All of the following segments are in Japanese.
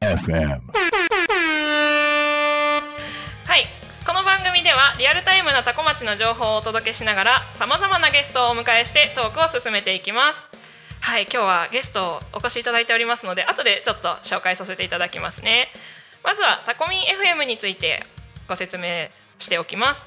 FM はいこの番組ではリアルタイムなタコ町の情報をお届けしながらさまざまなゲストをお迎えしてトークを進めていきます。はい今日はゲストをお越しいただいておりますので後でちょっと紹介させていただきますね。まずはタコミン FM についてご説明しておきます。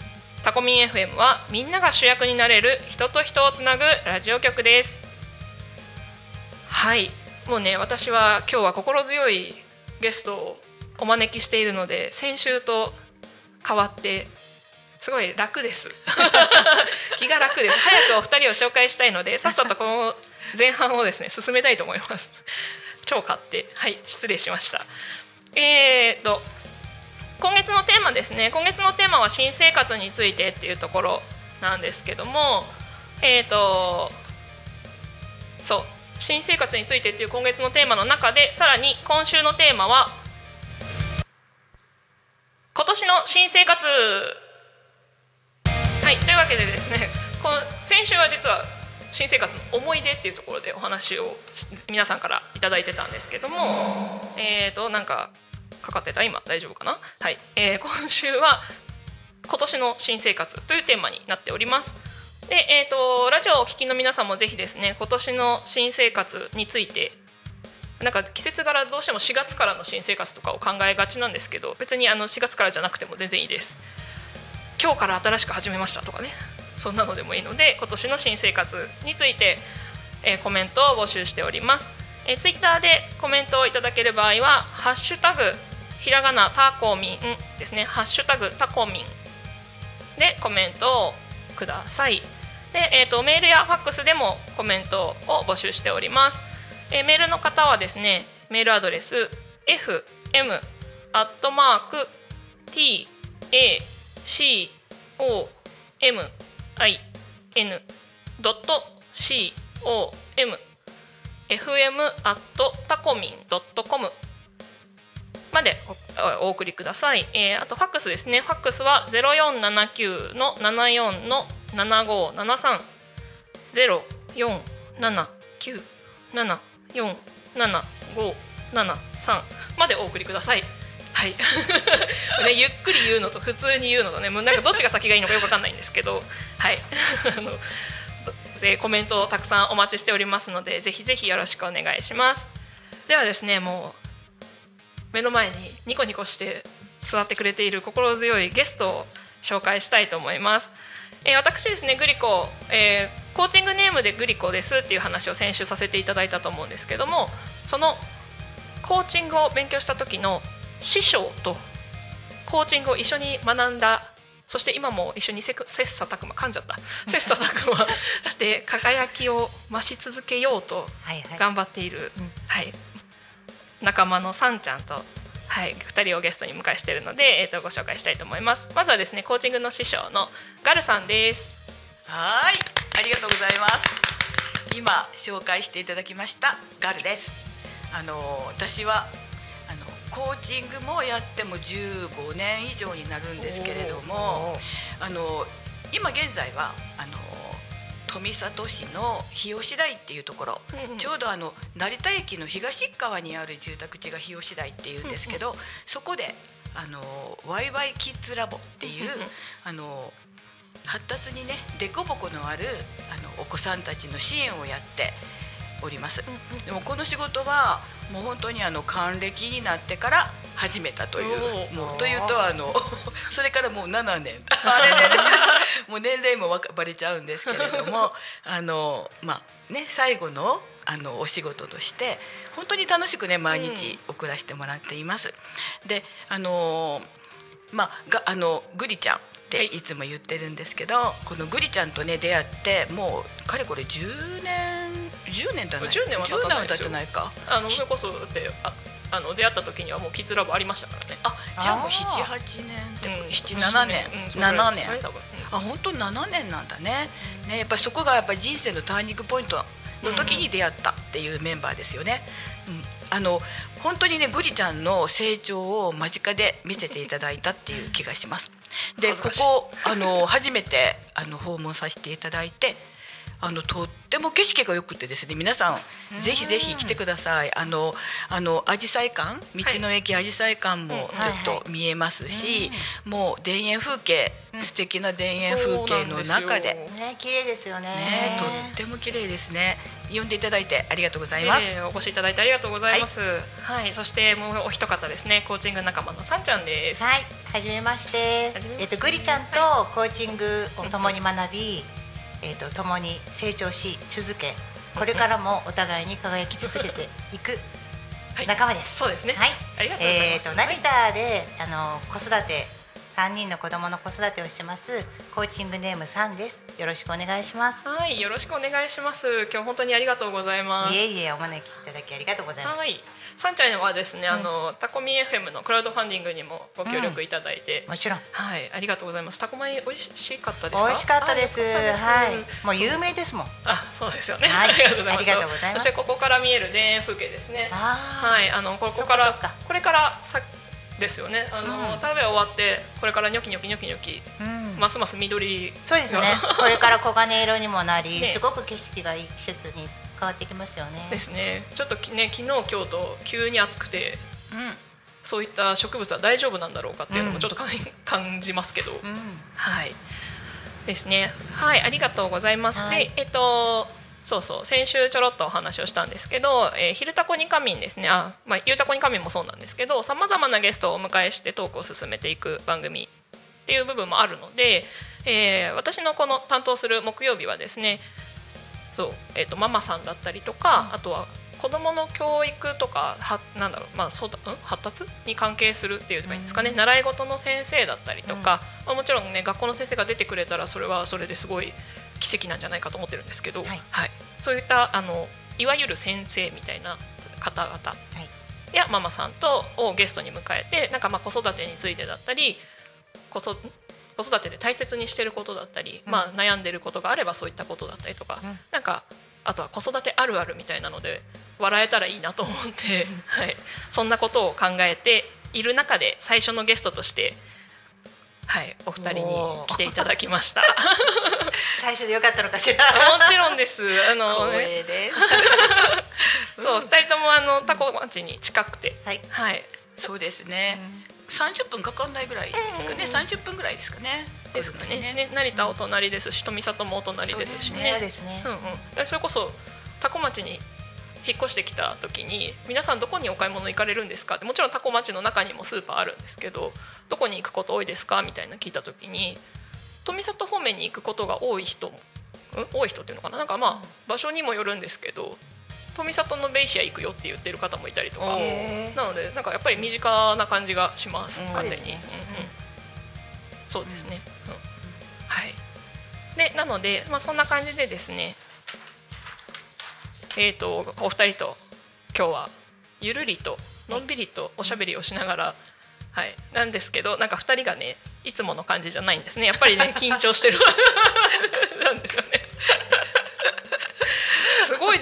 タコミン FM はみんなが主役になれる人と人をつなぐラジオ局です。はい。もうね私は今日は心強いゲストをお招きしているので先週と変わってすごい楽です。気が楽です。早くお二人を紹介したいのでさっさとこの前半をですね進めたいと思います。超買って。はい失礼しました。えー、と今月のテーマですね。今月のテーマは新生活についてっていうところなんですけどもえっ、とそう新生活についてっていう今月のテーマの中でさらに今週のテーマは今年の新生活。はいというわけでですねこの先週は実は新生活の思い出っていうところでお話を皆さんからいただいてたんですけどもえっ、となんかかかってた？今大丈夫かな？はい、えー 今週は今年の新生活というテーマになっております。でえー、とラジオをお聞きの皆さんもぜひですね今年の新生活についてなんか季節柄どうしても4月からの新生活とかを考えがちなんですけど別にあの4月からじゃなくても全然いいです。今日から新しく始めましたとかね。そんなのでもいいので今年の新生活について、えーコメントを募集しております、えー、ツイッターでコメントをいただける場合は「ハッシュタグひらがなタコミン」ですね「ハッシュタグタコミン」でコメントをください。で、えー、とメールやファックスでもコメントを募集しております。えーメールの方はですねメールアドレス fm アットマーク t a c o m i n ドット c o m fm アットタコミンドットコムまでおお送りください、えーあとファックスですね。ファックスは0479の74の7573 0479747573までお送りください。はい。ね、ゆっくり言うのと普通に言うのとねもうなんかどっちが先がいいのかよくわかんないんですけど。はい。あのでコメントをたくさんお待ちしておりますのでぜひぜひよろしくお願いします。ではですねもう目の前にニコニコして座ってくれている心強いゲストを紹介したいと思います。えー私ですねグリコ、えーコーチングネームでグリコですっていう話を先週させていただいたと思うんですけどもそのコーチングを勉強した時の師匠とコーチングを一緒に学んだそして今も一緒に切磋琢磨噛んじゃった。切磋琢磨して輝きを増し続けようとはいはい。頑張っている、はい、仲間のさんちゃんと、はい、2人をゲストに迎えしているので、えー、とご紹介したいと思います。まずはですねコーチングの師匠のガルさんです。はいありがとうございます。今紹介していただきましたガルです。あの私はあのコーチングもやっても15年以上になるんですけれどもあの今現在はあの富里市の日吉台っていうところ、うんうん。ちょうどあの成田駅の東側にある住宅地が日吉台っていうんですけど、そこであのワイワイキッズラボっていう、うんうんあの発達にね凸凹のあるあのお子さんたちの支援をやっております。でもこの仕事はもう本当にあの還暦になってから始めたというもうというとあの それからもう7年。あれれれもう年齢もわかバレちゃうんですけれども あのまあね最後のあのお仕事として本当に楽しくね毎日送らせてもらっています。であのまあがあのグリちゃんってい。つも言ってるんですけど、このグリちゃんとね出会ってもうかれこれ10年10年だない10年は経たないですよ。10年は経ってないか。あのそれこそでああの出会った時にはもうキッズラボありましたからね。あじゃあもうあー。78年ってうん。77年、うんそれぐら7年。あ本当7年なんだね。ねやっぱりそこがやっぱり人生のターニングポイントの時に出会ったっていうメンバーですよね。うん、あの本当にねグリちゃんの成長を間近で見せていただいたっていう気がします。でここあの初めてあの訪問させていただいて。あのとっても景色が良くてですね皆さんぜひぜひ来てください。あのあの紫陽花館道の駅紫陽花館もちょっと見えますし、もう田園風景、素敵な田園風景の中で。ね綺麗ですよね。ねとっても綺麗ですね。呼んでいただいてありがとうございます、えーお越しいただいてありがとうございます。はい、そしてもうお一方ですね、コーチング仲間のさんちゃんです。はい、はじめまして。はじめまして。えっとグリちゃんとコーチングを共に学び、えっと共に成長し続け、これからもお互いに輝き続けていくはい仲間です。そうですねはい。ありがとうございますえっと成田であの子育て三人の子供の子育てをしてますコーチングネームさんです。よろしくお願いします。はい、よろしくお願いします。今日本当にありがとうございます。いえいえお招きいただきありがとうございます。はい。さんちゃんはですね、あのタコミ FM のクラウドファンディングにもご協力いただいて、もちろん。はい、ありがとうございます。タコ米美味しかったですか？美味しかったです。はい。もう有名ですもん。あ、そうですよね。はい ありがとうございます。そしてここから見える田園風景ですね。はい、あのここからこれからさですよね。あの、うん食べ終わってこれからニョキニョキニョキニョキ、うん。ますます緑そうですね。これから黄金色にもなり、ねすごく景色がいい季節に変わってきますよね。ですね。ちょっときね昨日今日と急に暑くて。うんそういった植物は大丈夫なんだろうかっていうのうんもちょっとかん 感じますけど、うん。はいですねはいありがとうございます、はいでえっとそうそう先週ちょろっとお話をしたんですけど「えー、昼タコに仮眠」ですねあ、まあ、ゆうたこに仮眠もそうなんですけどさまざまなゲストをお迎えしてトークを進めていく番組っていう部分もあるので、えー私のこの担当する木曜日はですねそう、えー、とママさんだったりとか、あとは子どもの教育とかはなんだろう、まあ、そうだん？発達に関係するって言えばいいんですかね、習い事の先生だったりとか、まあ、もちろんね学校の先生が出てくれたらそれはそれですごい奇跡なんじゃないかと思ってるんですけど、はい。そういったあのいわゆる先生みたいな方々はい。やママさんとをゲストに迎えてなんかまあ子育てについてだったり子そ子育てで大切にしてることだったり、まあ、悩んでることがあればそういったことだったりとか、うん。なんかあとは子育てあるあるみたいなので笑えたらいいなと思って、はい、そんなことを考えている中で最初のゲストとして、はい、お二人に来ていただきました。最初でよかったのかしら。もちろんです。あの、光ね、栄です。そう二人ともあのタコ町に近くて、はい。はい、そうですね、30分かかんないぐらいですかね、うんうん30分ぐらいですかね。ですかね。ね。成田お隣ですし富里もお隣ですしそうねですね。う。んうん、でそれこそ多古町に引っ越してきた時に皆さんどこにお買い物行かれるんですかってもちろん多古町の中にもスーパーあるんですけどどこに行くこと多いですかみたいな聞いた時に富里方面に行くことが多い人も、うん、多い人っていうのかな？なんかまあ場所にもよるんですけど富里のベイシア行くよって言ってる方もいたりとか。なのでなんかやっぱり身近な感じがしますうん。勝手に、そうですね。うんうん。そうですね、うん。はい。でなので、まあ、そんな感じでですね。えー、とお二人と今日はゆるりとのんびりとおしゃべりをしながら、はい、なんですけどなんか二人がねいつもの感じじゃないんですね。やっぱりね 緊張してる。なんですよ。ね。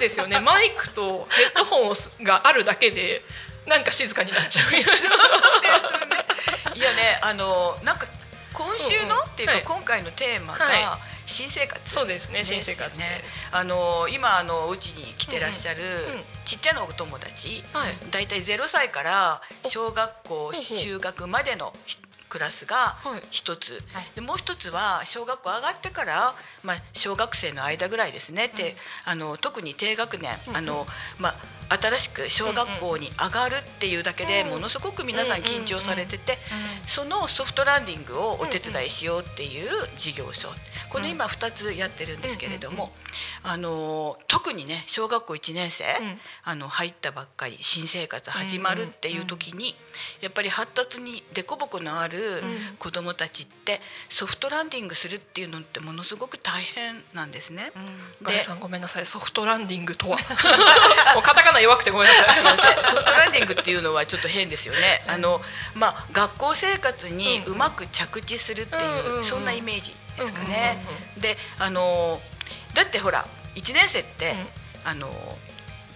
ですよね。マイクとヘッドホンがあるだけでなんか静かになっちゃうみた いやねあのなんか今週の、うんうん。っていうか、はい。今回のテーマはが新生活そうですね新生活でね。あの今あのうちに来てらっしゃる、うんうんちっちゃなお友達、はい。だいたい0歳から小学校就学までのひクラスがはい。一つ、はい。でもう一つは小学校上がってから、まあ、小学生の間ぐらいですね、であの特に低学年、あのまあ新しく小学校に上がるっていうだけでうんものすごく皆さん緊張されててそのソフトランディングをお手伝いしようっていう事業所。この今2つやってるんですけれどもあの特にね小学校1年生ん。あの入ったばっかり新生活始まるっていう時にやっぱり発達に凸凹のある子どもたちってソフトランディングするっていうのってものすごく大変なんですね。ガイさんごめんなさい。ソフトランディングとは。もうカタカナ弱くてごめんなさい。すいません。ソフトランディングっていうのはちょっと変ですよね。あのまあ学校生活にうまく着地するってうんうんうんいうそんなイメージですかね。であのだってほら1年生って、あの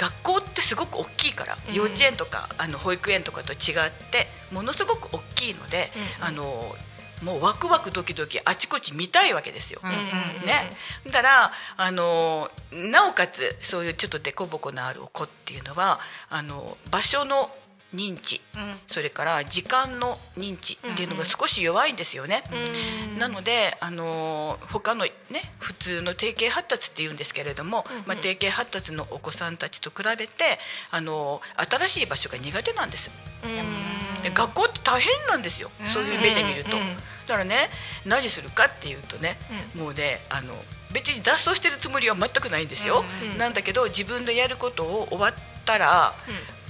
学校ってすごく大きいから、うん。幼稚園とかあの保育園とかと違ってものすごく大きいので、うんあのもうワクワクドキドキあちこち見たいわけですよ。ね、だからあのなおかつそういうちょっと凸凹のある子っていうのはあの場所の認知、それから時間の認知っていうのが少し弱いんですよね。うんなのであの他のね普通の定型発達っていうんですけれども、まあ、定型発達のお子さんたちと比べてあの新しい場所が苦手なんです。うんで学校って大変なんですよ、そういう目で見ると、うんうんだからね何するかっていうとね、もうねあの別に脱走してるつもりは全くないんですよ、うんなんだけど自分のやることを終わったら、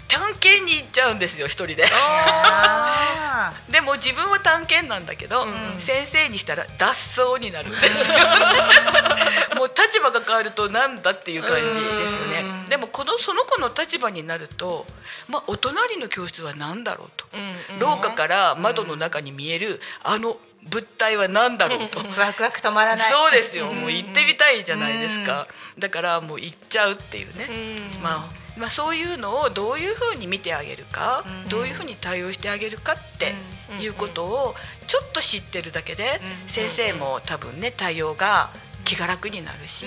探検に行っちゃうんですよ一人で。あ でも自分は探検なんだけど、うん先生にしたら脱走になるんですよ。もう立場が変わるとなんだっていう感じですよね、うんでもこのその子の立場になると、まあ、お隣の教室は何だろうと、うんうん。廊下から窓の中に見えるあの物体は何だろうと、ーワクワク止まらない。そうですよ、もう行ってみたいじゃないですか、だからもう行っちゃうっていうね、うん。まあまあ、そういうのをどういうふうに見てあげるか、どういうふうに対応してあげるかっていうことをちょっと知ってるだけで、先生も多分ね対応が気が楽になるし、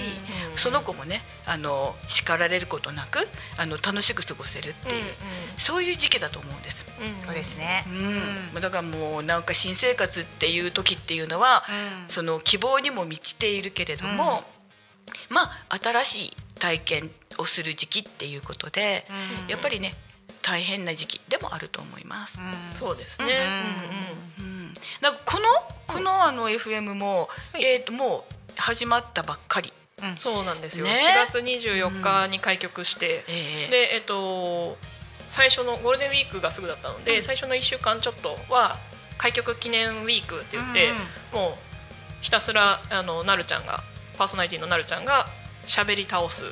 その子もねあの叱られることなくあの楽しく過ごせるっていう、そういう時期だと思うんです。そうですね。うん、だからもうなんか新生活っていう時っていうのは、その希望にも満ちているけれども、まあ新しい体験をする時期っていうことで、やっぱりね大変な時期でもあると思います。そうですね。うん、なんかこのこのあの FM も、はい。えっ、ともう始まったばっかり。うん。うんそうなんですよ。ね。4月24日に開局して。ええ。でえっと最初のゴールデンウィークがすぐだったので最初の1週間ちょっとは開局記念ウィークって言ってもうひたすらあのなるちゃんがパーソナリティのなるちゃんが喋り倒す。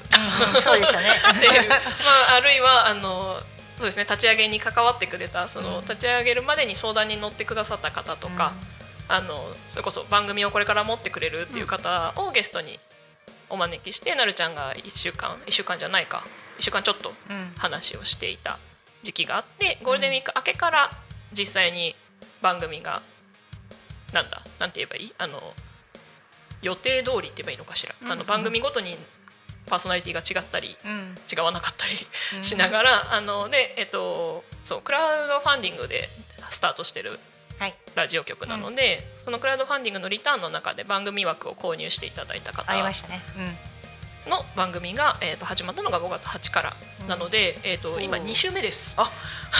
そうでしたね。っていう、まあ、あるいはあのそうですね立ち上げに関わってくれたその、立ち上げるまでに相談に乗ってくださった方とか、あのそれこそ番組をこれから持ってくれるっていう方をゲストにお招きして、なるちゃんが1週間1週間じゃないか1週間ちょっと話をしていた時期があってゴールデンウィーク明けから実際に番組がなんだなんて言えばいい？あの予定通りって言えばいいのかしら、あの番組ごとにパーソナリティが違ったり、うん。違わなかったりしながら、あのでえっとそうクラウドファンディングでスタートしてるはい。ラジオ局なので、そのクラウドファンディングのリターンの中で番組枠を購入していただいた方。ありましたね。の番組が、えー、と始まったのが5月8からなので、えー、と今2週目です。あ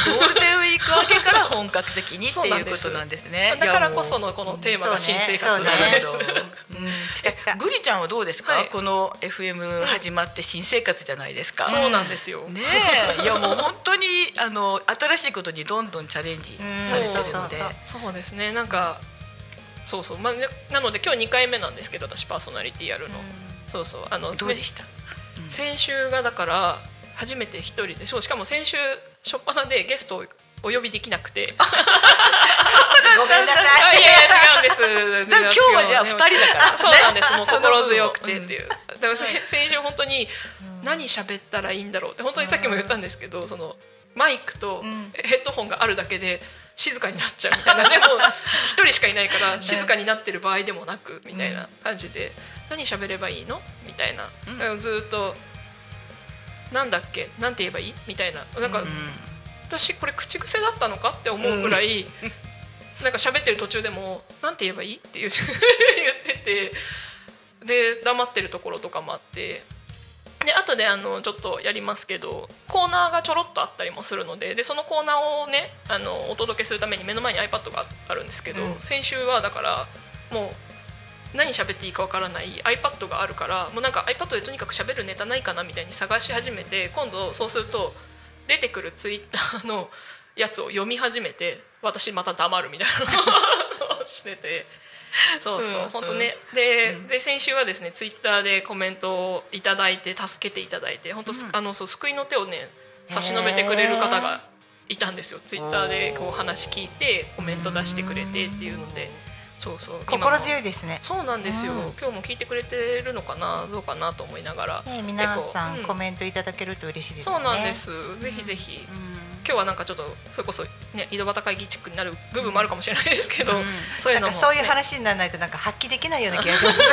ゴールデンウィーク明けから本格的にっていうことなんですね。だからこそのこのテーマが新生活なんです。えグリちゃんはどうですか、はい。この FM 始まって新生活じゃないですか。そうなんですよ。ねえ。いやもう本当にあの新しいことにどんどんチャレンジされてるので。そうですね。なんかそうそう、まあ、ねなので今日2回目なんですけど私パーソナリティやるの、そうそうあのどうでした、先週がだから初めて一人でそうしかも先週初っ端でゲストをお呼びできなくて。ごめんなさい。あいやいや違うんです。今日はじゃあ二人だからあそうなんです。もう心強くてっていう。だからせ先週本当に何喋ったらいいんだろうって本当にさっきも言ったんですけどそのマイクとヘッドホンがあるだけで静かになっちゃうみたいな。でも一人しかいないから静かになってる場合でもなくみたいな感じで何喋ればいいの？みたいな。だからずっとなんだっけ？なんて言えばいい？みたいな。なんか私これ口癖だったのかって思うぐらい、なんか喋ってる途中でも「なんて言えばいい?」って言って言ってて。で黙ってるところとかもあって。で後であのちょっとやりますけどコーナーがちょろっとあったりもするのででそのコーナーをねあのお届けするために目の前に iPad があるんですけど、うん。先週はだからもう何喋っていいかわからない iPad があるからもうなんか iPad でとにかく喋るネタないかなみたいに探し始めて今度そうすると出てくるツイッターのやつを読み始めて私また黙るみたいなのを してて。そうそう、うん。本当ね、で、で先週はですねツイッターでコメントをいただいて助けていただいて本当、あのそう救いの手をね差し伸べてくれる方がいたんですよ。ツイッターでこう話聞いてコメント出してくれてっていうのでそうそう。心強いですね。そうなんですよ、うん。今日も聞いてくれてるのかなどうかなと思いながら、ね、皆さんうん。コメントいただけると嬉しいですそう。なんです、ぜひぜひ、今日はなんかちょっとそれこそね井戸端会議チックになる部分もあるかもしれないですけど、そういうそういう話にならないとなんか発揮できないような気がします。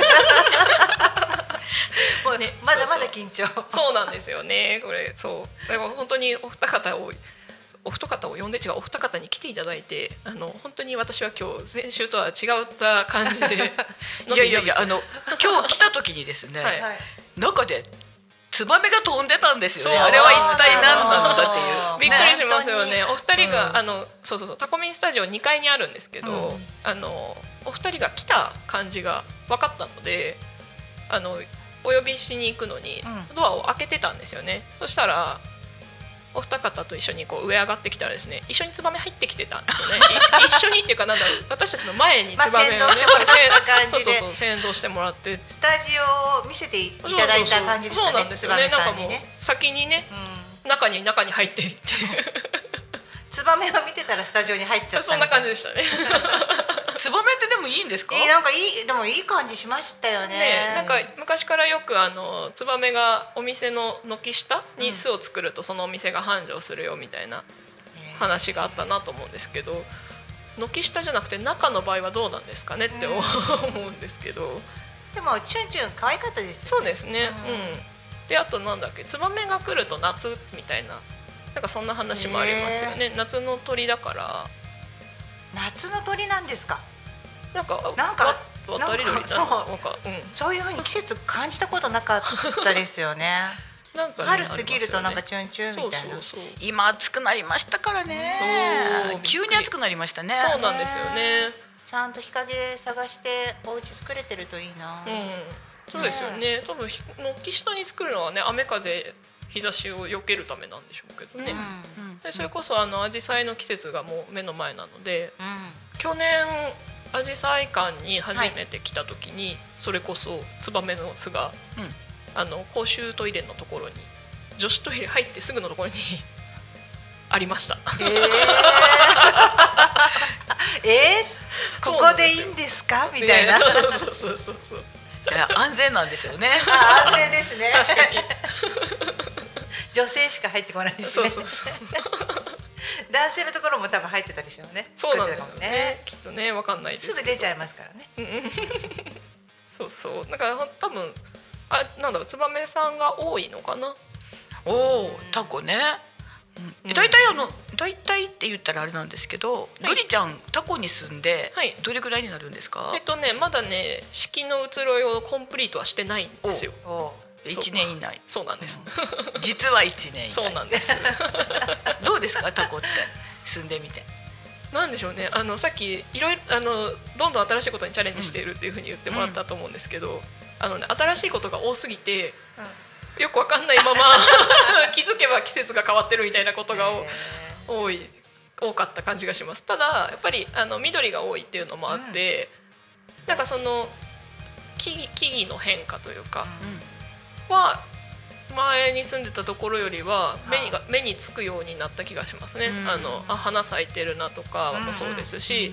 もうねまだまだ緊張。そうなんですよね。これそう。だから本当にお二方をお二方を呼んで違うお二方に来ていただいてあの本当に私は今日先週とは違った感じで いやいやいやあの今日来た時にですね、はい。はい中でツバメが飛んでたんですよね。あれは一体何なんだっていう。びっくりしますよね。ね。お二人が、うん。あのそうそうそうタコミンスタジオ2階にあるんですけど、うん。あのお二人が来た感じが分かったのであのお呼びしに行くのにうん。ドアを開けてたんですよね、そしたらお二方と一緒にこう上上がってきたらですね一緒にツバメ入ってきてたんですよね い一緒にっていうかなんだろう私たちの前にツバメをね、まあそうそうそう先導してもらってスタジオを見せていただいた感じですかね。そうなんですよねツバなんかもう。先にねうん中に中に入っていってツバメを見てたらスタジオに入っちゃった。そんな感じでしたね。ツバメってでもいいんですか？なんかいいでもいい感じしましたよね。ね、なんか昔からよくあのツバメがお店の軒下に巣を作るとそのお店が繁盛するよみたいな話があったなと思うんですけど軒下じゃなくて中の場合はどうなんですかねって思うんですけど。でもチュンチュン可愛かったですよ、ね。そうですね。ううんん。であとなんだっけツバメが来ると夏みたいななんかそんな話もありますよね夏の鳥だから夏の鳥なんですか？なんかなんかわ渡り鳥なんかなのそうなんかうんそういうふうに季節感じたことなかったですよね。なんかね春過ぎるとなんかチュンチュンみたいな。そうそうそう今暑くなりましたからねそう急に暑くなりましたねそうなんですよね。ちゃんと日陰探してお家作れてるといいな。うん、そうですよね。多分ひ軒下に作るのはね雨風日差しを避けるためなんでしょうけどね。うん。でそれこそあの紫陽花の季節がもう目の前なので、うん。去年紫陽花館に初めて来た時に、それこそツバメの巣が、うん。あの公衆トイレのところに女子トイレ入ってすぐのところに ありました。えー、えー、ここでいいんですか？みたいな。ねそうそうそうそうそう。いや安全なんですよねあ安全ですね。確かに。女性しか入ってこないし、ね。そうそうそう。男性のところも多分入ってたりしてもね。そうなんですよ作ってたかもね。きっとねわかんないですぐ出ちゃいますからね。そうそうだから多分あなんだろうツバメさんが多いのかなおおタコねうん大体あの大体って言ったらあれなんですけど、ドリちゃんタコに住んではい。どれぐらいになるんですか？えっとねまだね式の移ろいをコンプリートはしてないんですよ。お一年以内。そうなんです。実は一年そうなんです。どうですかタコって住んでみて。なんでしょうね。あのさっきいろいろあのどんどん新しいことにチャレンジしているっていうふうに言ってもらったと思うんですけど、あのね新しいことが多すぎてよくわかんないまま 気づけば季節が変わってるみたいなことがお多い多かった感じがします。ただやっぱりあの緑が多いっていうのもあって、なんかその木々木々の変化というかは前に住んでたところよりは目にが目につくようになった気がしますね。うん。あのあ花咲いてるなとかうん。もそうですし、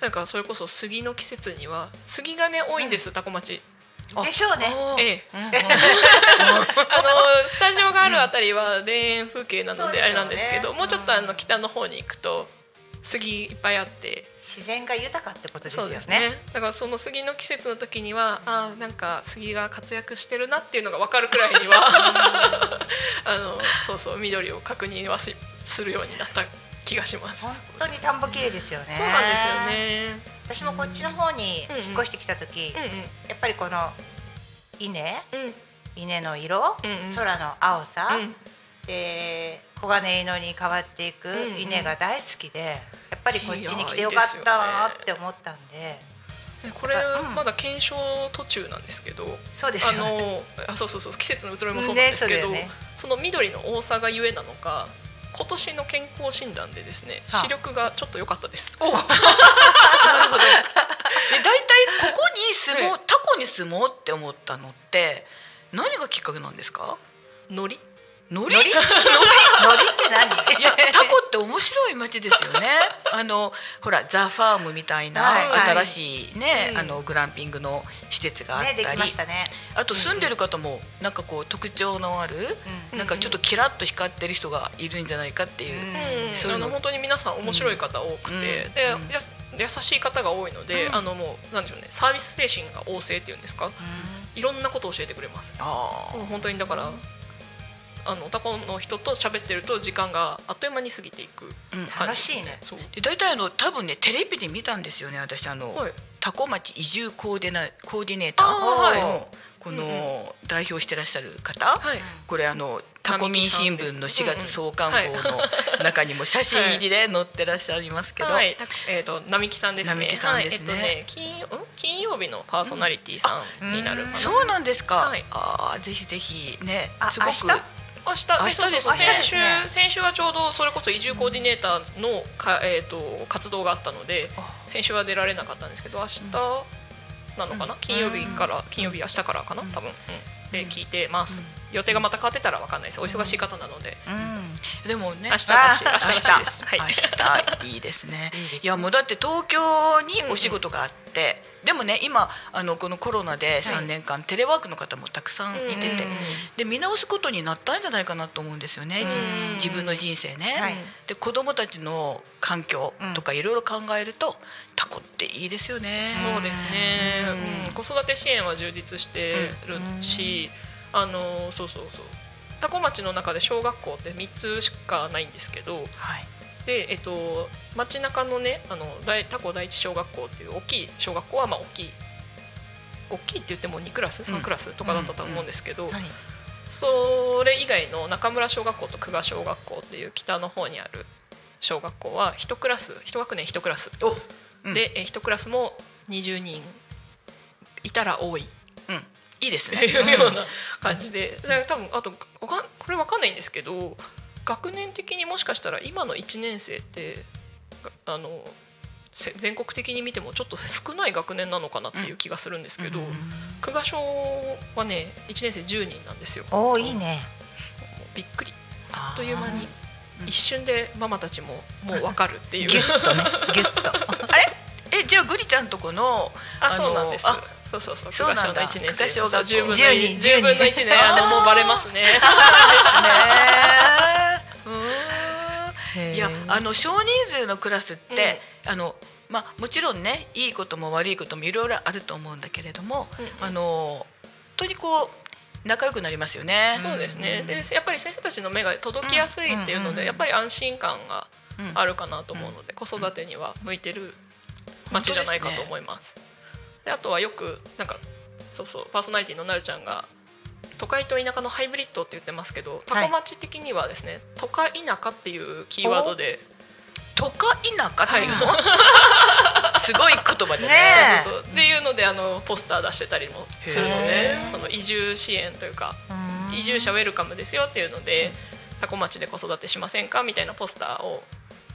なんかそれこそ杉の季節には杉がね多いんです、タコ町。でしょうね。ええ、あのスタジオがあるあたりは田園風景なのであれなんですけど、もうちょっとあの北の方に行くと杉いっぱいあって。自然が豊かってことですよね。ね。だからその杉の季節の時にはあーなんか杉が活躍してるなっていうのが分かるくらいには あのそうそう緑を確認はしするようになった気がします。本当に田んぼ綺麗ですよね。そうなんですよ。ね。私もこっちの方に引っ越してきた時、うんやっぱりこの稲うん。うん稲の色、うんうん。空の青さ、うん。で黄金色に変わっていくんうん。稲が大好きで、やっぱりこっちに来てよかったなって思ったんで。でこれうん。まだ検証途中なんですけど、そうですあよね。のあそうそうそう季節の移ろいもそうなんですけど、ねそね。その緑の多さがゆえなのか今年の健康診断でですねはあ視力がちょっと良かったです。なるほど。で大体ここに住もう、はタコに住もうって思ったのって何がきっかけなんですか？のりノリ？ノリ？ノリって何？いやタコって面白い街ですよね。あのほらザ・ファームみたいなはい。はい新しいね、うんあのグランピングの施設があったり、ねできましたね。あと住んでる方もなんかこう特徴のある、うん。なんかちょっとキラッと光ってる人がいるんじゃないかっていう。そういうの。本当に皆さん面白い方多くて、うん。で、優しい方が多いので、うん。あのもうなんでしょうねサービス精神が旺盛っていうんですか？いろんなことを教えてくれます。あもう本当にだからあのタコの人と喋ってると時間があっという間に過ぎていくうん感じ。です楽しいね。そう。で大体あの多分ねテレビで見たんですよね私あの、はい。タコ町移住コーディナコーディネーターのこうんの代表してらっしゃる方、はい。これあのタコ民新聞の4月創刊号うんうん。の中にも写真入りで 載ってらっしゃいますけど、はい、たえっ、と並木さんですね。並木さんですね。はい、えっ、とね、金曜ん？金曜日のパーソナリティさんになるかな。そうなんですか、はい。ああぜひぜひねあすごく明日明日ですね。先週先週はちょうどそれこそ移住コーディネーターのかえっ、と活動があったのであ。先週は出られなかったんですけど明日なのかな、金曜日から金曜日明日からかな？多分、うん、で聞いてます、予定がまた変わってたらわかんないです。お忙しい方なので、うん。でもね。明日らしい明日です。はい。明日。いいですね。いやもうだって東京にお仕事があって、でもね今あのこのコロナで3年間、テレワークの方もたくさんいてて、うん。で見直すことになったんじゃないかなと思うんですよね、じうん自分の人生ね。はい。で子供たちの環境とかい。ろいろ考えると、タコっていいですよね。そうですね、うんうん子育て支援は充実してるし、あのそうそうそう。多古町の中で小学校って3つしかないんですけどはいで、えっと、街中のねあの大多古第一小学校っていう大きい小学校はまあ大きい大きいって言っても2クラス3クラスとかだったと思うんですけど、はい。それ以外の中村小学校と久我小学校っていう北の方にある小学校は1クラス1学年1クラス。お、うん、で、え1クラスも20人いたら多い。うん、いいですね。いうような感じで、だから多分あとわかんこれわかんないんですけど学年的にもしかしたら今の1年生ってがあのせ全国的に見てもちょっと少ない学年なのかなっていう気がするんですけど、久我小はね1年生10人なんですよ。おおいいね。びっくり。あっという間に一瞬でママたちももう分かるっていう。ギュッとねギュッと。あれ？えじゃあグリちゃんとこのあのそうなんです。あそうそうそうそうなんだ。久我小の1年生。久我小学校。そう10分の10 1人10分の1ねあのもうバレますね。ですね。うー。んいやあの少人数のクラスって、あのまあもちろんねいいことも悪いこともいろいろあると思うんだけれども、うんうん。あの本当にこう仲良くなりますよね。そうですね。でやっぱり先生たちの目が届きやすいっていうのでやっぱり安心感があるかなと思うので子育てには向いてる街じゃないかと思います。であとはよくなんかそうそうパーソナリティのなるちゃんが都会と田舎のハイブリッドって言ってますけど多古町的にはですね、都会田舎っていうキーワードで。都会田舎っていうの、すごい言葉でね。ねえ。そうそうっていうのであのポスター出してたりもするのでその移住支援というかうん。移住者ウェルカムですよっていうので多古町で子育てしませんかみたいなポスターを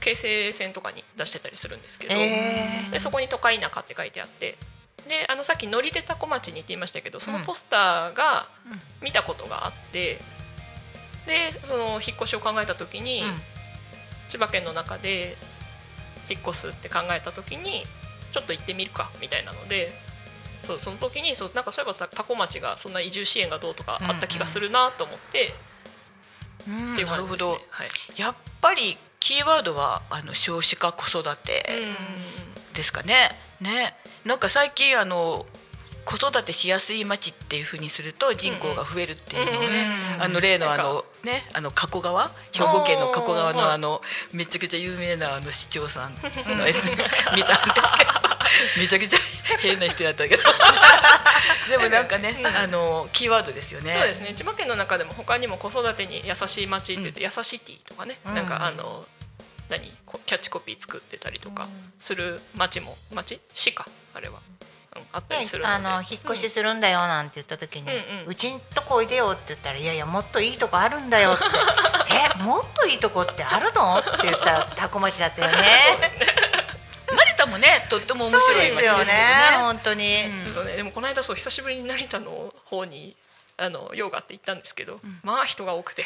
京成線とかに出してたりするんですけど、え。ーでそこに都会田舎って書いてあってであのさっき乗り出多古町に行っていましたけどそのポスターが見たことがあってでその引っ越しを考えた時に、うん。千葉県の中で引っ越すって考えた時にちょっと行ってみるかみたいなのでそうその時にそうなんかそういえばさ多古町がそんな移住支援がどうとかあった気がするなと思って、うん。っていうなるほど感じですね。。はい。やっぱりキーワードはあの少子化子育てですかね。ね、なんか最近あの子育てしやすい町っていうふうにすると人口が増えるっていうのをね、うんあの例のあのねあの加古川？兵庫県の加古川のあのめちゃくちゃ有名なあの市長さんのやつ。見たんですけど。めちゃくちゃ変な人やったけど。でもなんかね、あのキーワードですよね。そうですね。千葉県の中でも他にも子育てに優しい町って言って、優しいティとかね、うん。なんかあの何？こキャッチコピー作ってたりとかする町も町市かあれは、うん、あったねりするので、あの引っ越しするんだよなんて言った時にうんうん。うちんとこおいでよって言ったらいやいやもっといいとこあるんだよって。えもっといいとこってあるのって言ったらタコ町だったよね。成田もねとっても面白いですよね。街ですけどね本当に、そうそうね、でもこの間そう久しぶりに成田の方にあの用があって行ったんですけど、まあ人が多くて。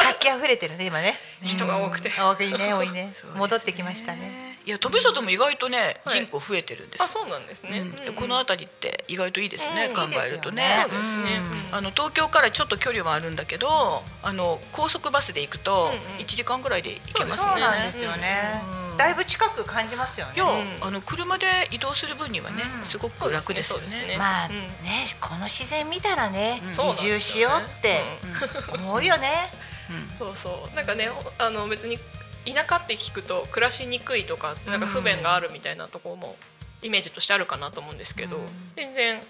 活気溢れてるね今ね。人が多くて。うん。多いね多いね。ね。戻ってきましたね。いや富里も意外とね、はい。人口増えてるんですあそうなんですね、うん。うん。うんこの辺りって意外といいですね、うん考えるとね。そうですね、うん。あの東京からちょっと距離はあるんだけどあの高速バスで行くとうんうん。1時間ぐらいで行けますそうね。なんですよね。うんだいぶ近く感じますよね。あの車で移動する分にはね、うん。すごく楽ですよね。そうですねまあうん。ねこの自然見たらね移住しようって思うよね。そうそう。なんかねあの別に田舎って聞くと暮らしにくいとかなんか不便があるみたいなところもイメージとしてあるかなと思うんですけど、うん。全然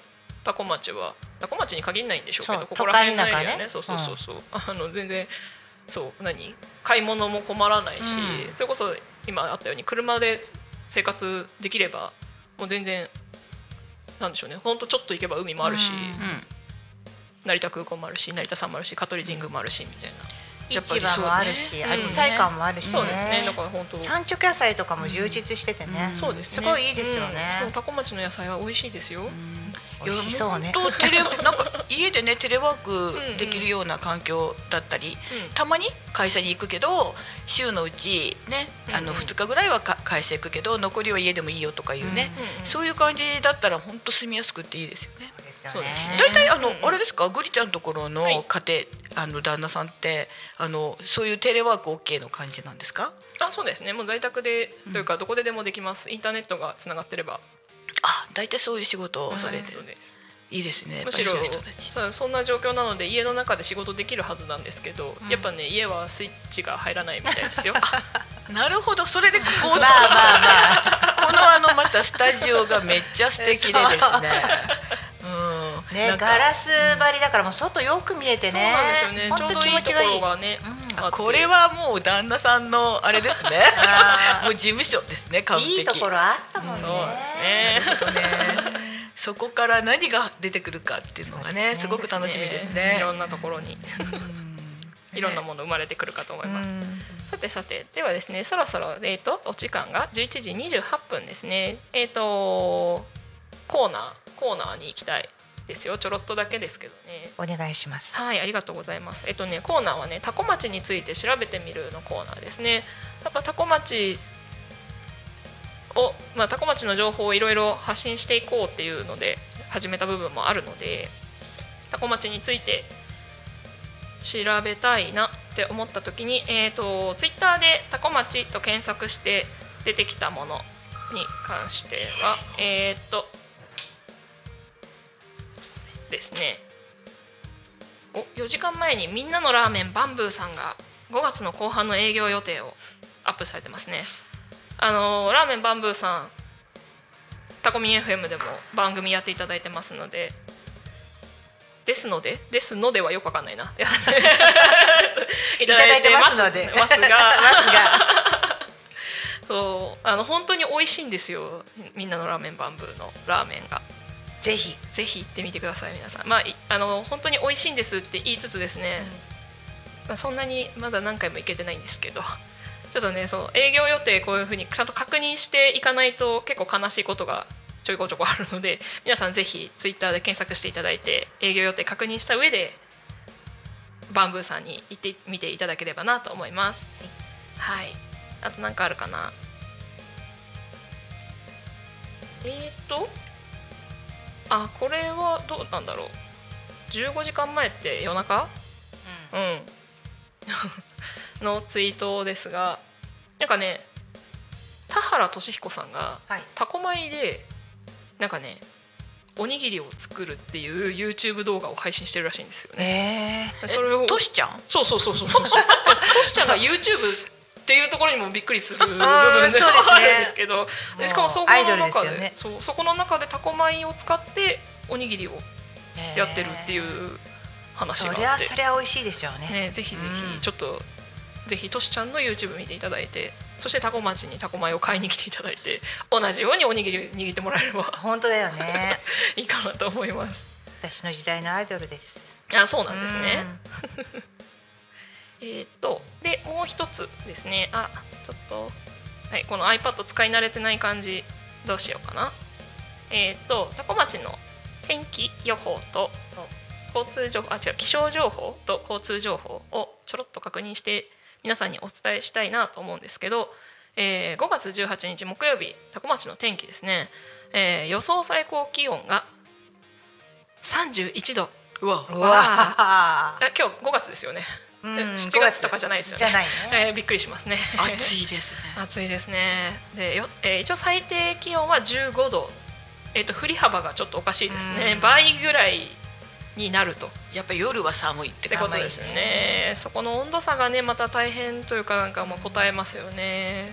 多古町は多古町に限らないんでしょうけどここら辺のエリアねね。そうそうそうそう、あの全然そう何？買い物も困らないし、うん。それこそ今あったように車で生活できればもう全然なんでしょうね。ほんとちょっと行けば海もあるし、うん。うん成田空港もあるし成田山もあるし香取神宮もあるしみたいな、市場もあるしね。アジサイ館もあるしそうですね。ねだから本当。産直野菜とかも充実しててね。そうですね。すごいいいですよね。うん。多古町の野菜は美味しいですよ。美味しそうね。いや本当テレなんか家でねテレワークできるような環境だったり、うん。たまに会社に行くけど週のうちねあのうん。うん2日ぐらいはか会社行くけど残りは家でもいいよとかいうね、うんうんそういう感じだったら本当住みやすくていいですよね。そうですね。ね。大体あの、うんうん。あれですか？グリちゃんのところのはい。家庭、あの旦那さんってあのそういうテレワーク OK の感じなんですか？あ、そうですね。もう在宅でというかどこででもできます。インターネットがつながってれば。あ大体そういう仕事をされてる。そうです。いいですね。やっむしろぱりそういう人たち。そんな状況なので家の中で仕事できるはずなんですけど、やっぱね家はスイッチが入らないみたいですよ。なるほど。それでここを作っまあまあまあ。たこのあのまたスタジオがめっちゃ素敵でですね。う。ん。ねガラス張りだからもう外よく見えてそうねなんですよね。ちょうどいいとこ持ちがいいろがね。あってこれはもう旦那さんのあれですね。もう事務所ですね完璧。いいところあったもんね。そうですね。ね そこから何が出てくるかっていうのがねね。すごく楽しみですいね。ろんなところに。いろんなもの生まれてくるかと思います。さてさてではですねそろそろ、えー、とお時間が11時28分ですね。えっ、とコーナーコーナーに行きたいですよ。ちょろっとだけですけどね。お願いします。はいありがとうございます。えっ、とねコーナーはねタコ町について調べてみるのコーナーですね。やっぱタコ町をまあタコ町の情報をいろいろ発信していこうっていうので始めた部分もあるのでタコ町について調べたいなって思った時に、えー、とツイッターで「タコ町」と検索して出てきたものに関してはえっ、とですね。お4時間前にみんなのラーメンバンブーさんが5月の後半の営業予定をアップされてますね。あのーラーメンバンブーさんタコミン FM でも番組やっていただいてますのでですのでですのではよくわかんないな。いただいてますので。ますが。ますが。そうあの本当に美味しいんですよ。みんなのラーメンバンブーのラーメンがぜひ。ぜひ行ってみてください皆さん。まあいあの本当に美味しいんですって言いつつですね、まあ、そんなにまだ何回も行けてないんですけど。ちょっとねそう営業予定こういうふうにちゃんと確認していかないと結構悲しいことがちょいこちょこあるので皆さんぜひツイッターで検索していただいて営業予定確認した上でバンブーさんに行ってみていただければなと思います。はい。あと何かあるかな。えーとあこれはどうなんだろう。15時間前って夜中？うん、のツイートですがなんかね田原俊彦さんがはい。タコ米でなんかねおにぎりを作るっていう YouTube 動画を配信してるらしいんですよね。えそれをトシちゃん？そうそうそうそうそうそう。トシちゃんが YouTube っていうところにもびっくりする部分であーはあるんですけど。でしかもそこの中でね。そうそこの中でタコ米を使っておにぎりをやってるっていう話そがあって。りゃそりゃ美味しいでしょうね。ね、ぜひぜうん。ひちょっと、ぜひとしちゃんの YouTube 見ていただいてそしてタコ町にタコ米を買いに来ていただいて同じようにおにぎり握ってもらえれば本当だよね。いいかなと思います。私の時代のアイドルです。あそうなんですねうんえーっとでもう一つですね。あちょっと、はい、この iPad 使い慣れてない感じどうしようかな。えーっとタコ町の天気予報と交通情報あ違う気象情報と交通情報をちょろっと確認して皆さんにお伝えしたいなと思うんですけど、えー5月18日木曜日多古町の天気ですね、えー予想最高気温が31度。うわ。うわあ今日5月ですよね、うん7月。とかじゃないですよね。じえーびっくりしますね。暑いですね。暑いですね。でよ、えー一応最低気温は15度。えっ、と振り幅がちょっとおかしいですね。うん。倍ぐらいになると。やっぱり夜は寒いってことですね。そこの温度差がねまた大変というかなんかまあ答えますよね。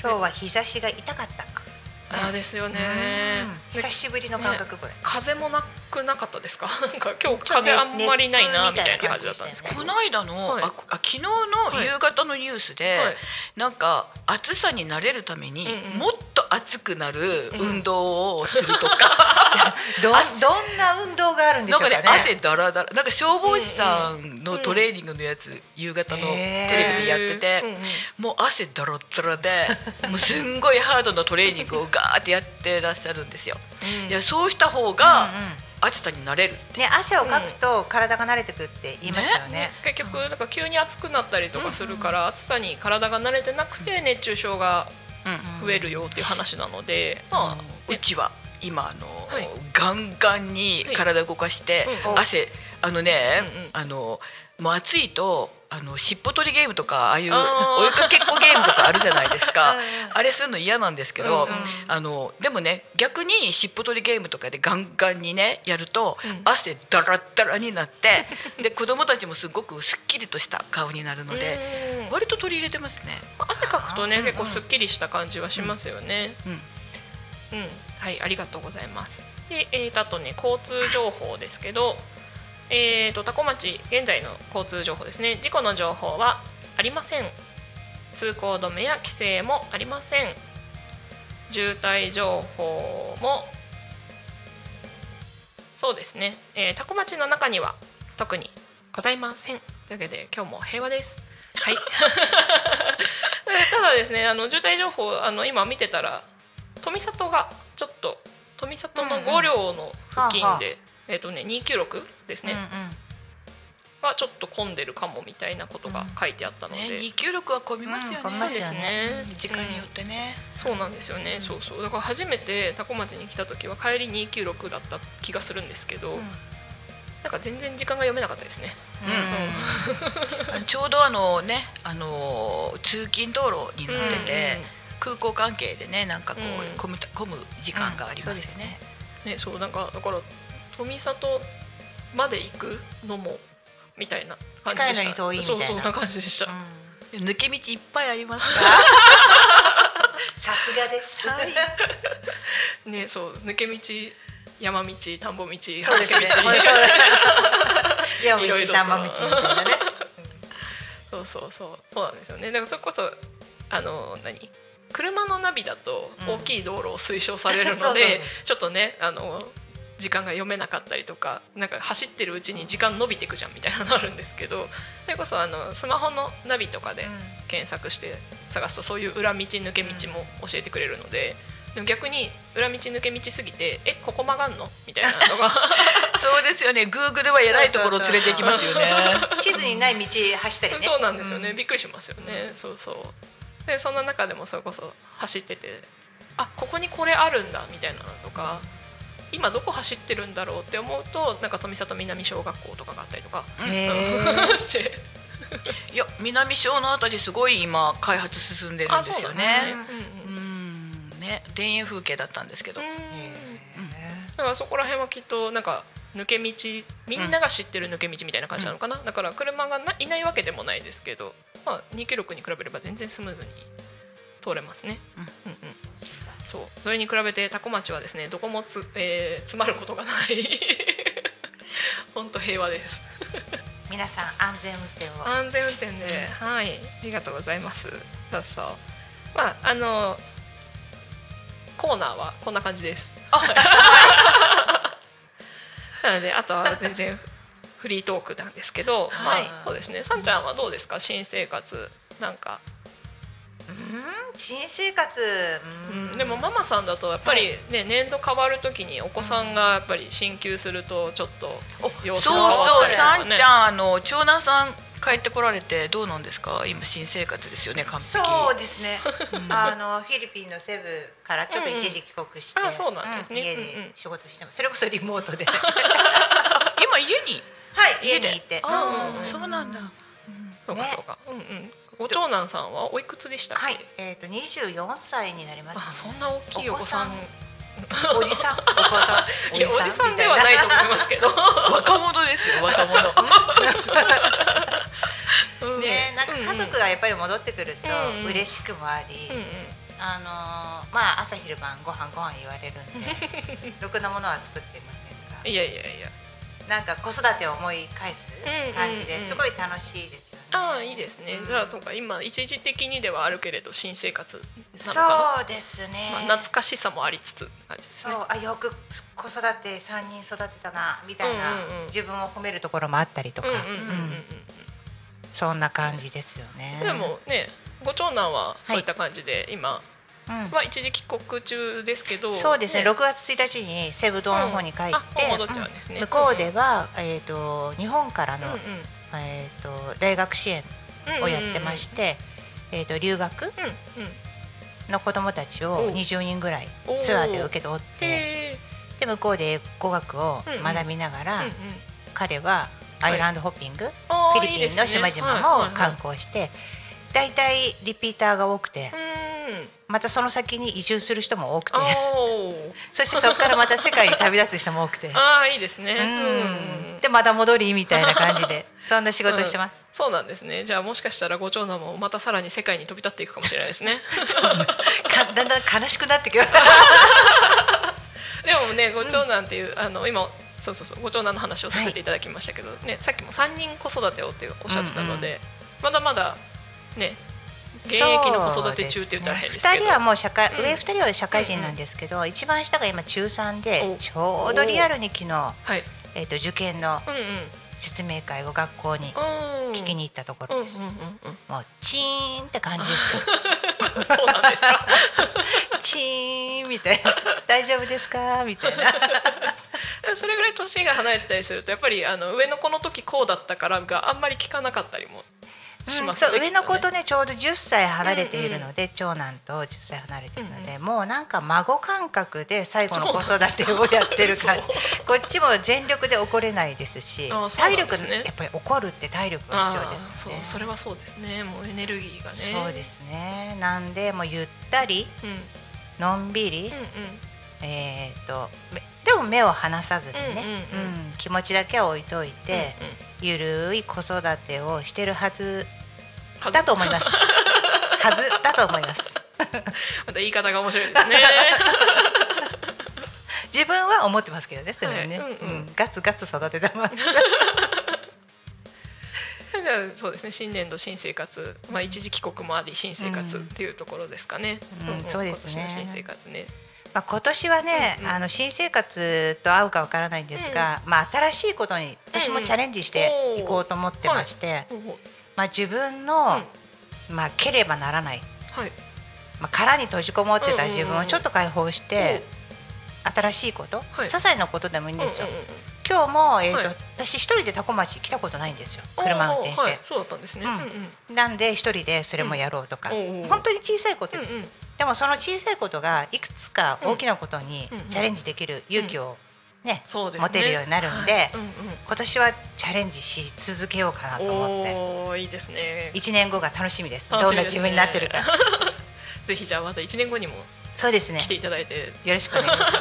今日は日差しが痛かったああですよね。久しぶりの感覚これ。風もなくなかったですか？なんか今日風あんまりないなみたいな感じだったんですけど。この間の、はい。ああ昨日の夕方のニュースで、はい。なんか暑さに慣れるために、うんうん。もっと暑くなる運動をするとか、ど汗。どんな運動があるんでしょうかね。なんかね汗だらだら。なんか消防士さんのトレーニングのやつ、夕方のテレビでやってて、うんうん。もう汗だらだらでもうすんごいハードなトレーニングをガーってやってらっしゃるんですよ。うん。いやそうした方がうんうん。暑さに慣れる。ね汗をかくと体が慣れてくって言いますよね。結局なんか急に暑くなったりとかするから、暑さに体が慣れてなくて熱中症がうん。増えるよっていう話なので、まあうちは今あの、はい。ガンガンに体動かして、うん。汗あのね、うんうん。あのもう暑いとあの尻尾取りゲームとかああいう追いかけっこゲームとかあるじゃないですか。あれするの嫌なんですけど、うんうん。あのでもね逆に尻尾取りゲームとかでガンガンにねやると、うん。汗ダラッダラになってで子供たちもすごくすっきりとした顔になるのでうん。割と取り入れてますね。汗かくとね、結構すっきりした感じはしますよね。うん。うん、はい、ありがとうございます。で、えーと、あとね、交通情報ですけど。えーと、多古町、現在の交通情報ですね。事故の情報はありません。通行止めや規制もありません。渋滞情報も。そうですね。えー、多古町の中には特にございません。というわけで、今日も平和です。はい。ただですね、あの渋滞情報、あの今見てたら。富里がちょっと富里の五両の付近で、うんうんえっ、とね296ですね、うんうん。がちょっと混んでるかもみたいなことが書いてあったので、ね、二九六は混みますよね。うんですね。時間によってね。そうなんですよね、そうそう。だから初めて多古町に来た時は帰り296だった気がするんですけど、なんか全然時間が読めなかったですね、あのちょうどあのね、あの通勤道路になってて、空港関係でね、なんかこう、うん。混む時間がありますよね。ねそうなんかだから富里まで行くのもみたいな感じでした。近いいそうそんな感じでした、うん。抜け道いっぱいありますか？ら。さすがです。はい。ねそう抜け道山道田んぼ道そうですね。畑道。そう。いや、美味しいいろいろと。玉道みたいなね。そうそうそう。そうなんですよね。だからそれこそあの何？車のナビだとうん。大きい道路を推奨されるので、ちょっとねあの時間が読めなかったりとかなんか走ってるうちに時間伸びてくじゃんみたいなのなるんですけど それこそあのスマホのナビとかで検索して探すとそういう裏道抜け道も教えてくれるので。でも逆に裏道抜け道すぎて「えここ曲がんの?」みたいなのが そうですよね。グーグルは偉いところ連れて行きますよね。地図にない道走ったりね。そうなんですよね、うんびっくりしますよね、そうそうでそんな中でもそれこそ走っててあここにこれあるんだみたいなのとか今どこ走ってるんだろうって思うとなんか富里南小学校とかがあったりとか、して。いや、南小のあたりすごい今開発進んでるんあそうですよね。ね。うん、ね、田園風景だったんですけど。うん。うん。だからそこら辺はきっとなんか抜け道みんなが知ってる抜け道みたいな感じなのかな、だから車がないないわけでもないですけど、まあ、296に比べれば全然スムーズに通れますね、うんうんそう。それに比べて多古町はですねどこもつ、えー詰まることがない。本当平和です。皆さん安全運転を。安全運転で、はい。ありがとうございます。そうそう。まああのコーナーはこんな感じです。なのであとは全然 フリートークなんですけど、はい。まあそうですね。さんちゃんはどうですか？新生活なんか、うん新生活。ううん。ん、でもママさんだとやっぱりね、年度変わるときにお子さんがやっぱり進級するとちょっと様子そうが変わそうったりとかね。さんちゃんあの長男さん帰ってこられてどうなんですか？今新生活ですよね完璧。そうですね。あのフィリピンのセブからちょっと一時帰国して、うんうんあそうなんですね。家うんうんで仕事してます。それこそリモートで、今家に？はい家にいて、あうんあそうなんだ。ねそうかそうか、うんうんご長男さんはおいくつでしたっけ、はい、えっ、と二十四歳になります、ね。あそんな大きいお子さん。おじさん、お子さん、いやおじさんではないと思いますけど。若者ですよ若者。ね、なんか家族がやっぱり戻ってくると嬉しくもあり、うんうん。あのーまあ朝昼晩ご飯ご飯言われるんで、ろくなものは作っていませんが、いやいやいや。なんか子育てを思い返すうん。感じですごい楽しいですよね。ああいいですね、うん。じゃあそうか今一時的にではあるけれど新生活なのかそうですね。な、まあ、懐かしさもありつつね。そうあよく子育て三人育てたなみたいな、うんうんうん。自分を褒めるところもあったりとか、そんな感じですよね。うんでもねご長男はそういった感じで、今うん。は一時帰国中ですけどそうですね。6月1日にセブ島の方に帰って、うん。あもうですね。うん。向こうでは、えー、と日本からの、えー、と大学支援をやってまして、えー、と留学の子どもたちおを20人ぐらいツアーで受け取ってへで向こうで語学を学びながら、彼はアイランドホッピング、あーフィリピンの島々も観光してだいたいリピーターが多くてはいはいはいうんまたその先に移住する人も多くて。そしてそこからまた世界に旅立つ人も多くて。あーいいですね。うん。でまた戻りみたいな感じで。そんな仕事をしてます。そうなんですね。じゃあもしかしたらご長男もまたさらに世界に飛び立っていくかもしれないですね。かだんだん悲しくなってきます。でもねご長男っていう、あの今そうそうそうご長男の話をさせていただきましたけど、ねさっきも3人子育てをっておっしゃってたので、まだまだね現役の子育て中って言ったら変ですけど。二人はもう社会、うん上二人は社会人なんですけど、一番下が今中三でお。ちょうどリアルに昨日、はい。えっ、と受験の説明会を学校にうん聞きに行ったとこうんうんろです。うんうん。もうチーンって感じですよ。そうなんですか。チーンみたいな。大丈夫ですかみたいな。それぐらい年が離れてたりするとやっぱりあの上の子の時こうだったからがあんまり聞かなかったりもしますよね、そう上の子とねちょうど10歳離れているので、長男と10歳離れているので、もうなんか孫感覚で最後の子育てをやってる感じ。そう。こっちも全力で怒れないですしあそうな体力やっぱり怒るって体力が必要ですよね。それはそうですね。もうエネルギーがね。そうですね。なんでもうゆったりうん。のんびり、うんうん。えっ、とめでも目を離さずにね、うんうんうん。うん。気持ちだけは置いといて、うんうん。ゆるい子育てをしてるはずだと思います。はず。だと思います。また言い方が面白いですね。自分は思ってますけどね、それはね、はい。うんうん。ガツガツ育ててます。じゃあそうですね。新年度新生活、まあ、一時帰国もあり新生活っていうところですかね、うん。そうですね。新生活ねまあ今年はね、うんうん。あの新生活と合うかわからないんですが、まあ新しいことに私もチャレンジしていこうと思ってまして、ほうほう。まあ自分の、まあければならない、はい。まあ殻に閉じこもってた自分うんうんうん。をちょっと解放して、新しいこと、はい。些細なことでもいいんですよ。うんうんうん今日もえっ、と、はい。私一人で多古町来たことないんですよ。車運転して。そうだったんですね、うん。うんうん。なんで一人でそれもやろうとか、うん本当に小さいことです、うんうんでもその小さいことがいくつか大きなことにチャレンジできる勇気をね,、ね。持てるようになるんで、うんうん今年はチャレンジし続けようかなと思って。いいですね。1年後が楽しみです。楽しみですね。どんな自分になってるか。ぜひじゃあまた1年後にもそうですね。来ていただいて。よろしくお願いします。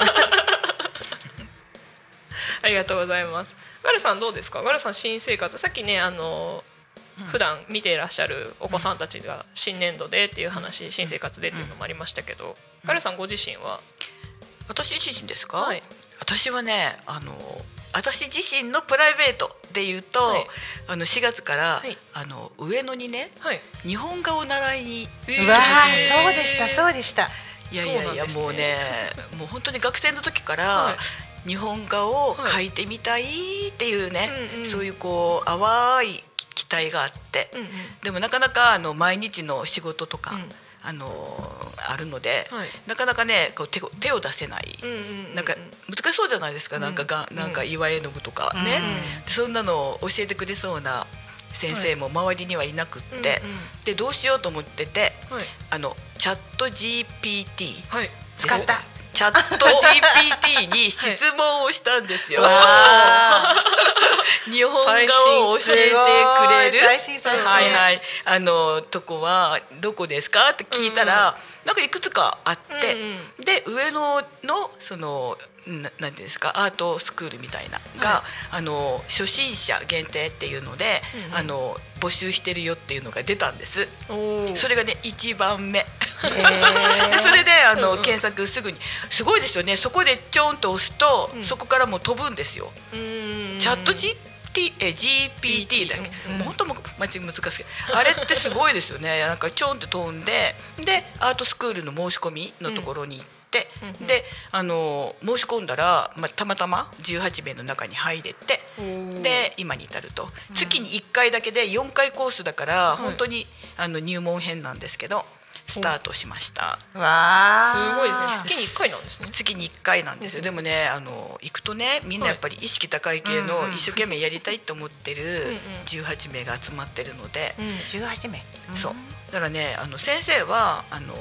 ありがとうございます。ガルさんどうですか？ガルさん新生活。さっきねあの普段見ていらっしゃるお子さんたちが新年度でっていう話、新生活でっていうのもありましたけど、ガルさんご自身は、私自身ですか、はい。私はねあの私自身のプライベートで言うと、はい。あの4月から、はい。あの上野にねはい。日本画を習いにうわあそうでしたそうでした。いやいやいや、ね。もうねもう本当に学生の時から、はい。日本画を描いてみたいっていうね、うんうん。そういうこう淡い期待があって、うんうん。でもなかなかあの毎日の仕事とか、うん。あのあるので、はい。なかなかねこう手を手を出せない、うんうんうんなんか難しそうじゃないですか、なんかがうん。なんか岩絵の具とか。ね、そんなのを教えてくれそうな先生も周りにはいなくって、うんうん。でどうしようと思っててはい。あのチャット GPT はい。使ったチャット GPT に質問をしたんですよ。わ日本画を教えてくれる？最新最新はいはい。あのとこはどこですか？って聞いたら、なんかいくつかあって、うん。で上野のそのななんていうんですか？アートスクールみたいなが、はあの初心者限定っていうので、うんうん。あの募集してるよっていうのが出たんです。それがね一番目。でそれであの、うんうん。検索すぐに。すごいですよね。そこでちょんと押すと、うん。そこからもう飛ぶんですよ。うん。チャット GT え GPT だよ、うん。もう本当も間違い難しい。あれってすごいですよね。なんかちょんって飛んででアートスクールの申し込みのところに行って、うんうんであの申し込んだら、まあ、たまたま18名の中に入れて、で今に至ると。月に1回だけで4回コースだから、い本当にあの入門編なんですけどスタートしました。わすあごいですね。月に一回なんですね。月に1回なんですよ、でもねあの行くとねみんなやっぱり意識高い系のうんうん一生懸命やりたいと思ってうんうるん18名が集まってるので、うん。18名。そう。だからねあの先生はあの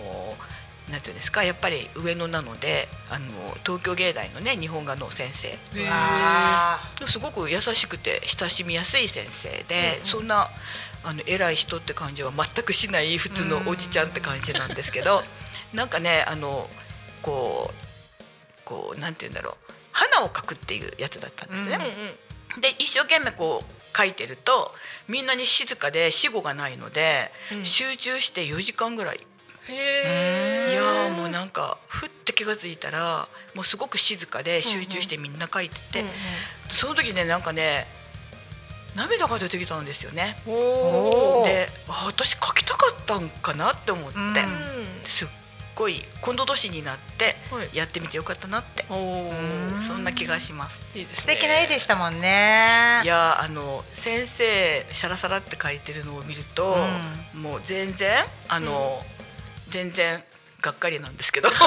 なんていうんですかやっぱり上野なのであの東京芸大のね日本画の先生。すごく優しくて親しみやすい先生で、うんうん。そんなあの偉い人って感じは全くしない普通のおじちゃんって感じなんですけど、なんかねあのこうこうなんて言うんだろう花を描くっていうやつだったんですね。うんうんで一生懸命こう描いてるとみんなに静かで死後がないので、うん。集中して4時間ぐらい。いやーもうなんかふって気が付いたらもうすごく静かで集中してみんな描いてて、うんその時ねなんかね涙が出てきたんですよね。であ私描きたかったんかなって思って、うん。すっごい今度年になってはい。やってみてよかったなって、おお。そんな気がします。いいですね。素敵な絵でしたもんね。いやーあの先生シャラサラって描いてるのを見ると、もう全然あの、全然がっかりなんですけど。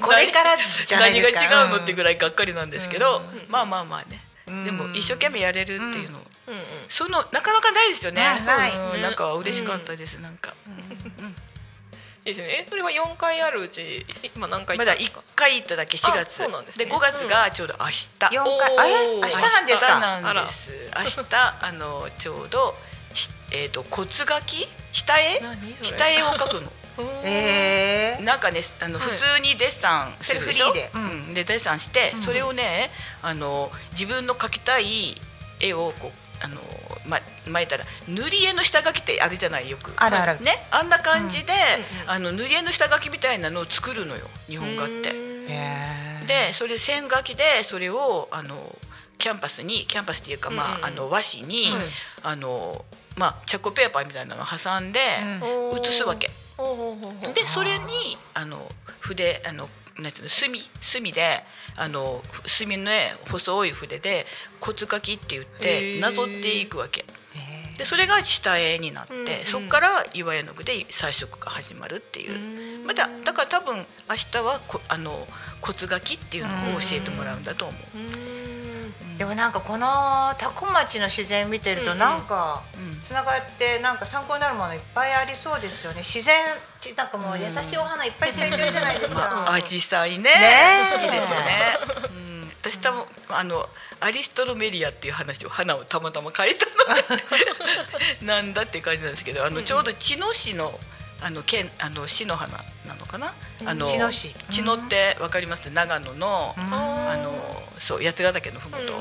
これからじゃないですか。何が違うのってぐらいがっかりなんですけど、うん。まあまあまあね、うん。でも一生懸命やれるっていうの、うん。うん。そのなかなかないですよね。うん。なんか嬉しかったです、なんか。いいですね。えそれは四回あるうち今何回行まだ一。回行っただけ4あ月そうなんですね。5月がちょうど明日、四おー回あれ？明日なんです明日かなんです。明日あのちょうどしえっ、と骨書き？下絵下絵を描くの。うんえなんかねあのはい。普通にデッサンするでしょ、セルフリーで。うん。でデッサンして、それをねあの自分の描きたい絵をこうあのままあ言ったら塗り絵の下書きってあるじゃないよく。あるある。ね？あんな感じで、あの塗り絵の下書きみたいなのを作るのよ日本画って。でそれ線書きでそれをあのキャンパスにキャンパスっていうか、まああの和紙に、はい。あのまあチャコペーパーみたいなのを挟んで写すわけ。でそれにあの筆あのなんていうの墨墨であの墨のね細い筆で骨書きって言っへてーなぞっていくわけ。でそれが下絵になって、うんうんそこから岩絵の具で彩色が始まるっていう。うんまだだから多分明日はこあの骨書きっていうのを教えてもらうんだと思う。うんでもなんかこの多古町の自然見てるとなんかうん。つながってなんか参考になるものいっぱいありそうですよね。自然ちなんかもう優しいお花いっぱい咲いてるじゃないです まかあ、アジサイね。ねえ。いいですよね。うん、私多分あのアリストロメリアっていう話を花をたまたま書いたので。なんだって感じなんですけどあのちょうど茅野市のあの県あの市の花なのかな？あの茅野市茅野ってわかります？長野のうん。あのそう八ヶ岳のふもと、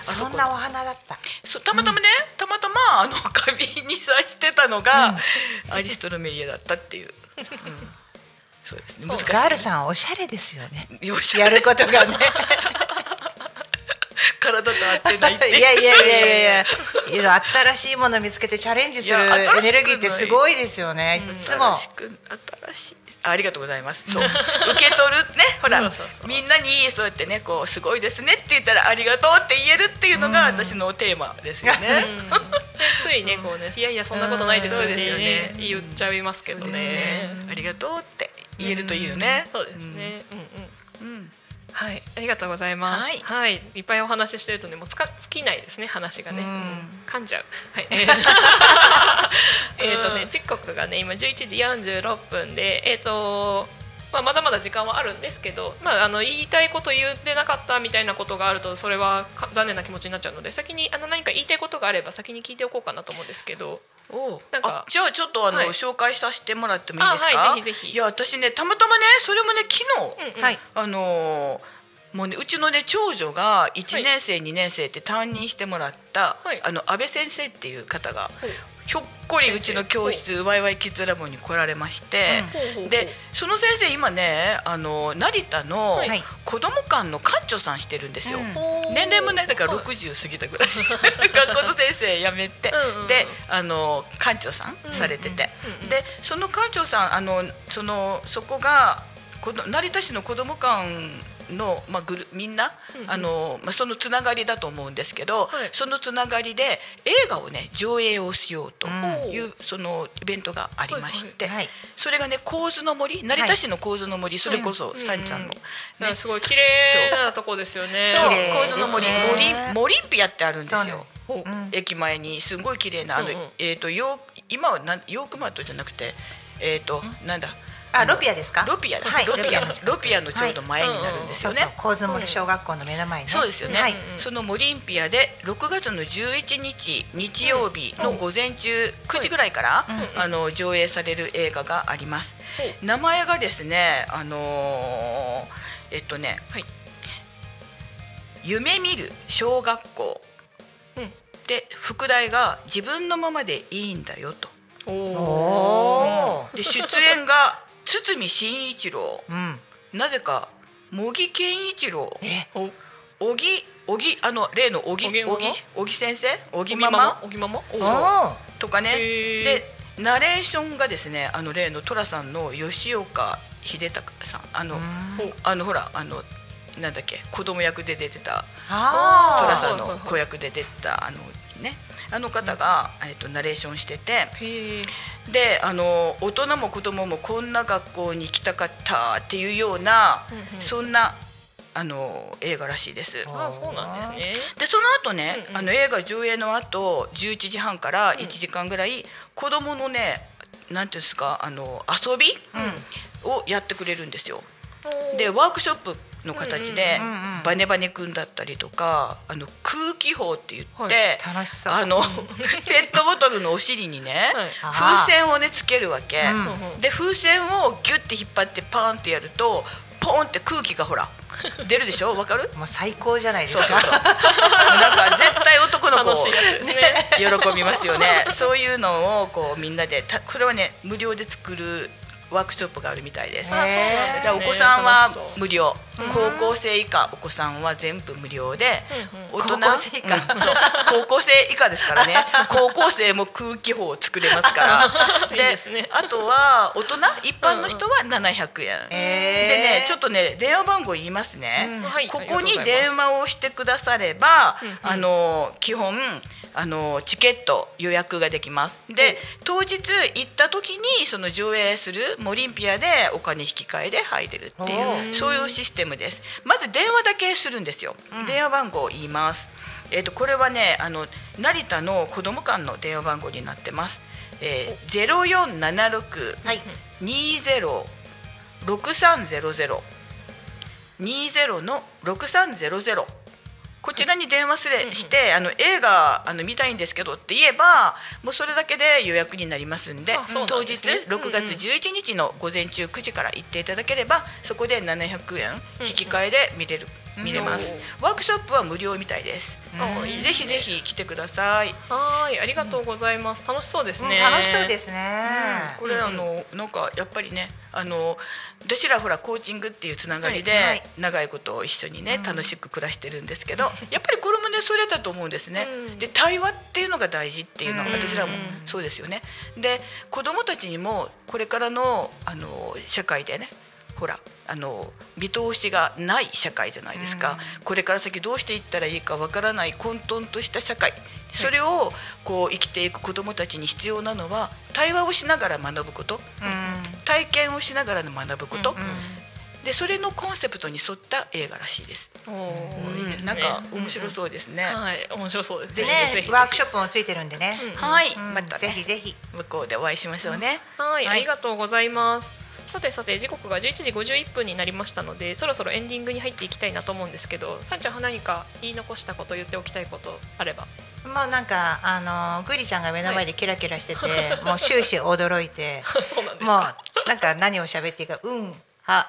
そんなお花だった。そうたまたまね、たまたまあの花瓶に咲いてたのが、アリストロメリアだったっていう、うん。そうですね。難しいね。ガールさんおしゃれですよね。やることがね。体と合ってないって。いやいやいやいやいや。新しいもの見つけてチャレンジするエネルギーってすごいですよね。いつも。新しく新しいあありがとうございます。そう。受け取るね。ほらみんなにそうやってねこうすごいですねって言ったらありがとうって言えるっていうのが私のテーマですよね、ついねこうねいやいやそんなことないですよね。ね。言っちゃいますけどね。ね。ありがとうって言えるといいよね、そうですね。うんうん。うんはい、ありがとうございます。ははいい、い、っぱいお話ししてるとね、もうつか尽きないですね、話がね。うんうん噛んじゃう。はい、えー えーとね、時刻がね、今11時46分で、えっ、と。まあ、まだまだ時間はあるんですけど、まあ、あの言いたいこと言ってなかったみたいなことがあるとそれはか残念な気持ちになっちゃうので先にあの何か言いたいことがあれば先に聞いておこうかなと思うんですけどおう。なんかあじゃあちょっとあの、はい。紹介させてもらってもいいですか、あはいぜひぜひ。いや私ねたまたまねそれもね昨日、うんうん。はい。あのーもうねうちのね長女が1年生、2年生って担任してもらった、はい。あの安倍先生っていう方がひょっこりうちの教室ワイワイキッズラボに来られまして、ほうほうほう。でその先生今ねあの成田のはい。子ども館の館長さんしてるんですよ。年齢もねだからはい60過ぎたぐらい。学校の先生辞めて、であの館長さんされてて、でその館長さんあのそのそこがこの成田市の子ども館の、まあ、グルみんな、うんうん。あのまあ、そのつながりだと思うんですけど、はい。そのつながりで映画をね上映をしようという、そのイベントがありまして、はいそれがね構図の森成田市の構図の森、それこそサンちゃんの、うんね。ね、すごい綺麗なとこですよね。そう。構図の森森ね。森ピアってあるんですよ。駅前にすごい綺麗なあの、うんうん。えっ、とヨー今はなんヨークマートじゃなくてえっ、となんだあロピアですか？ロピアだ、はいロピアのロピアのちょうど前になるんですよね。そうそう。神津森小学校の目の前にね。そうですよね、はい。うんそのモリンピアで6月の11日日曜日の午前中9時ぐらいから、うん。あの上映される映画があります。名前がですねあのーえっとねはい。夢見る小学校うん。で副題が自分のままでいいんだよと。おで出演が堤真一郎。うん。なぜか茂木健一郎。小木小木あの例の小木小木小木小木先生？小木おぎママ？おぎママ？とかね。でナレーションがですねあの例の寅さんの吉岡秀隆さん。あのあのほらあのなんだっけ子供役で出てた。寅さんの子役で出たあのねあの方が、えっとナレーションしてて。であの大人も子供もこんな学校に行きたかったっていうような、うんうんそんなあの映画らしいです。あ、そうなんですね。でその後ね、うんうんあの映画上映の後11時半から1時間ぐらい、子供のねなんていうんですかあの遊び、をやってくれるんですよ。でワークショップの形で、バネバネくんだったりとかあの空気砲って言って、はいあの ペットボトルのお尻にね、はい。風船をねつけるわけ、うんうんで風船をギュッて引っ張ってパーンってやるとポンって空気がほら 出るでしょ？わかる？もう最高じゃないですか。そうそうそう。なんか絶対男の子楽しいやつですね。喜びますよね。そういうのをこうみんなでたこれはね無料で作るワークショップがあるみたいです。じゃあお子さんは無料、高校生以下お子さんは全部無料で、うん大人高校生以下。高校生以下ですからね。高校生も空気砲を作れますから。であとは大人一般の人は700円、でねちょっとね電話番号言いますね、ここに電話をしてくだされば、あの基本あのチケット予約ができます。で当日行った時にその上映するモリンピアでお金引き換えで入れるっていおうそういうシステムです。まず電話だけするんですよ、電話番号を言います。えっ、とこれはねあの成田の子ども館の電話番号になってます、えー、0476はい。20 6300 20の6300こちらに電話すれしてあの映画あの見たいんですけどって言えばもうそれだけで予約になりますんで当日んですね。6月11日の午前中9時から行っていただければそこで700円引き換えで見れる見れます。うん。ワークショップは無料みたいです。ぜひぜひ来てください。はいありがとうございます。楽しそうですね、うん楽しそうですね。これ、うんあのなんかやっぱりねあの私らほらコーチングっていうつながりで、長いこと一緒にね楽しく暮らしてるんですけど、やっぱりこれもねそれだと思うんですね。うん。で対話っていうのが大事っていうのはうん。私らもそうですよね。で子どもたちにもこれからのあの社会でねほらあの見通しがない社会じゃないですか、これから先どうしていったらいいかわからない混沌とした社会。それをこう生きていく子どもたちに必要なのは対話をしながら学ぶこと。体験をしながら学ぶこと、でそれのコンセプトに沿った映画らしいです。おーいいですね。なんか面白そうですね。はい面白そうです。ぜねひぜひ。ワークショップもついてるんでね。うん。はい、うん。またねぜひぜひ。向こうでお会いしましょうね。はい、はい。ありがとうございます。さてさて時刻が11時51分になりましたのでそろそろエンディングに入っていきたいなと思うんですけどさんちゃんは何か言い残したこと言っておきたいことあれば。もうなんかあのグリちゃんが目の前でキラキラしてて、もう終始驚いて、そうなんですもうかなんか何を喋っていいかうんは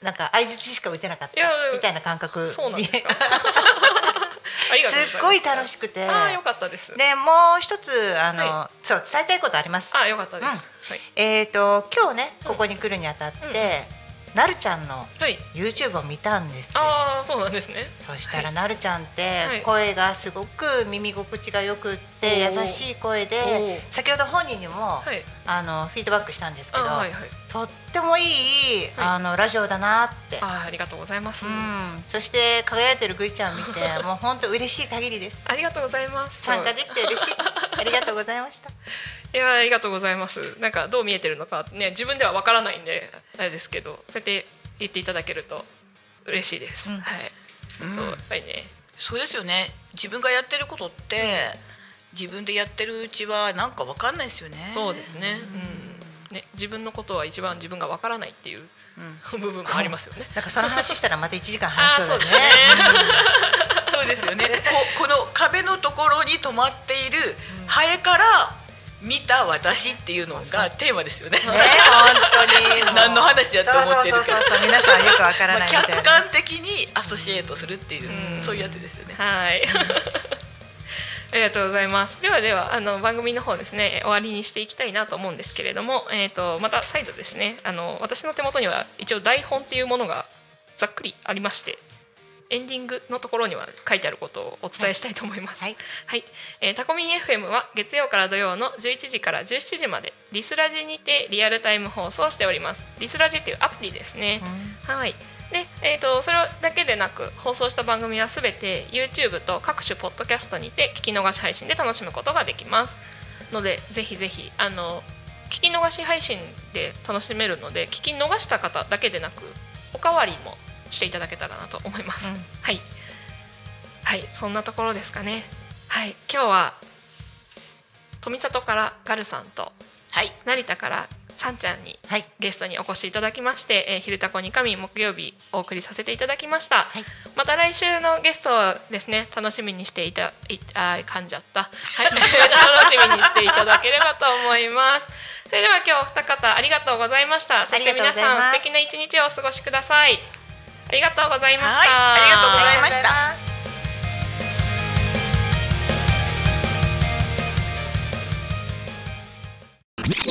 なんか相槌しか打てなかったみたいな感覚そうなんですか す。すっごい楽しくて。ああよかったです。でもう一つあの、はそう伝えたいことあります。あよかったです、うん。はい。えっ、と今日ねここに来るにあたって、なるちゃんのはい。YouTube を見たんですよ。ああそうなんですね。そしたらなるちゃんっはい。て声がすごく耳心地がよくって優しい声おでー先ほど本人にもはい。あのフィードバックしたんですけどあはいはい。とってもいいあのラジオだなって。あーありがとうございます、うん。そして輝いてるグイちゃんを見て もう本当嬉しい限りです。ありがとうございます。参加できて嬉しいです。ありがとうございました。いやありがとうございます。なんかどう見えてるのかね自分ではわからないんであれですけどそうやって言っていただけると嬉しいです、うん。はい、うん。そうやっぱりね。そうですよね。自分がやってることって、自分でやってるうちはなんかわかんないですよね。そうですね,、うん、ね自分のことは一番自分がわからないっていううん。部分もありますよね。なんかその話したらまた1時間あ話そううですね。そうですよね。ここの壁のところに止まっているハエから見た私っていうのがテーマですよね。ね本当に。何の話やと思ってるか。そうそうそうそう皆さんよくわからまあないみたいな、客観的にアソシエイトするっていう、うん。そういうやつですよね。はいありがとうございます。ではではあの番組の方ですね終わりにしていきたいなと思うんですけれども、えっ、とまた再度ですねあの私の手元には一応台本っていうものがざっくりありまして。エンディングのところには書いてあることをお伝えしたいと思います。はいはい、えータコミン FM は月曜から土曜の11時から17時までリスラジにてリアルタイム放送しております。リスラジっていうアプリですね。はい。で、えー、とそれだけでなく放送した番組はすべて YouTube と各種ポッドキャストにて聞き逃し配信で楽しむことができますのでぜひぜひあの聞き逃し配信で楽しめるので聞き逃した方だけでなくおかわりもしていただけたらなと思います、うん。はい。はいそんなところですかね。はい今日は富里からガルさんとはい。成田からさんちゃんにはい。ゲストにお越しいただきまして、えー、昼タコに神木曜日お送りさせていただきました、はい。また来週のゲストをですね楽しみにしていたいあー噛んじゃった、はい、楽しみにしていただければと思います。それでは今日お二方ありがとうございました。そして皆さん素敵な一日をお過ごしください。ありがとうございました、はいありがとうございまし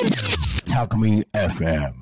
た Alchemy FM.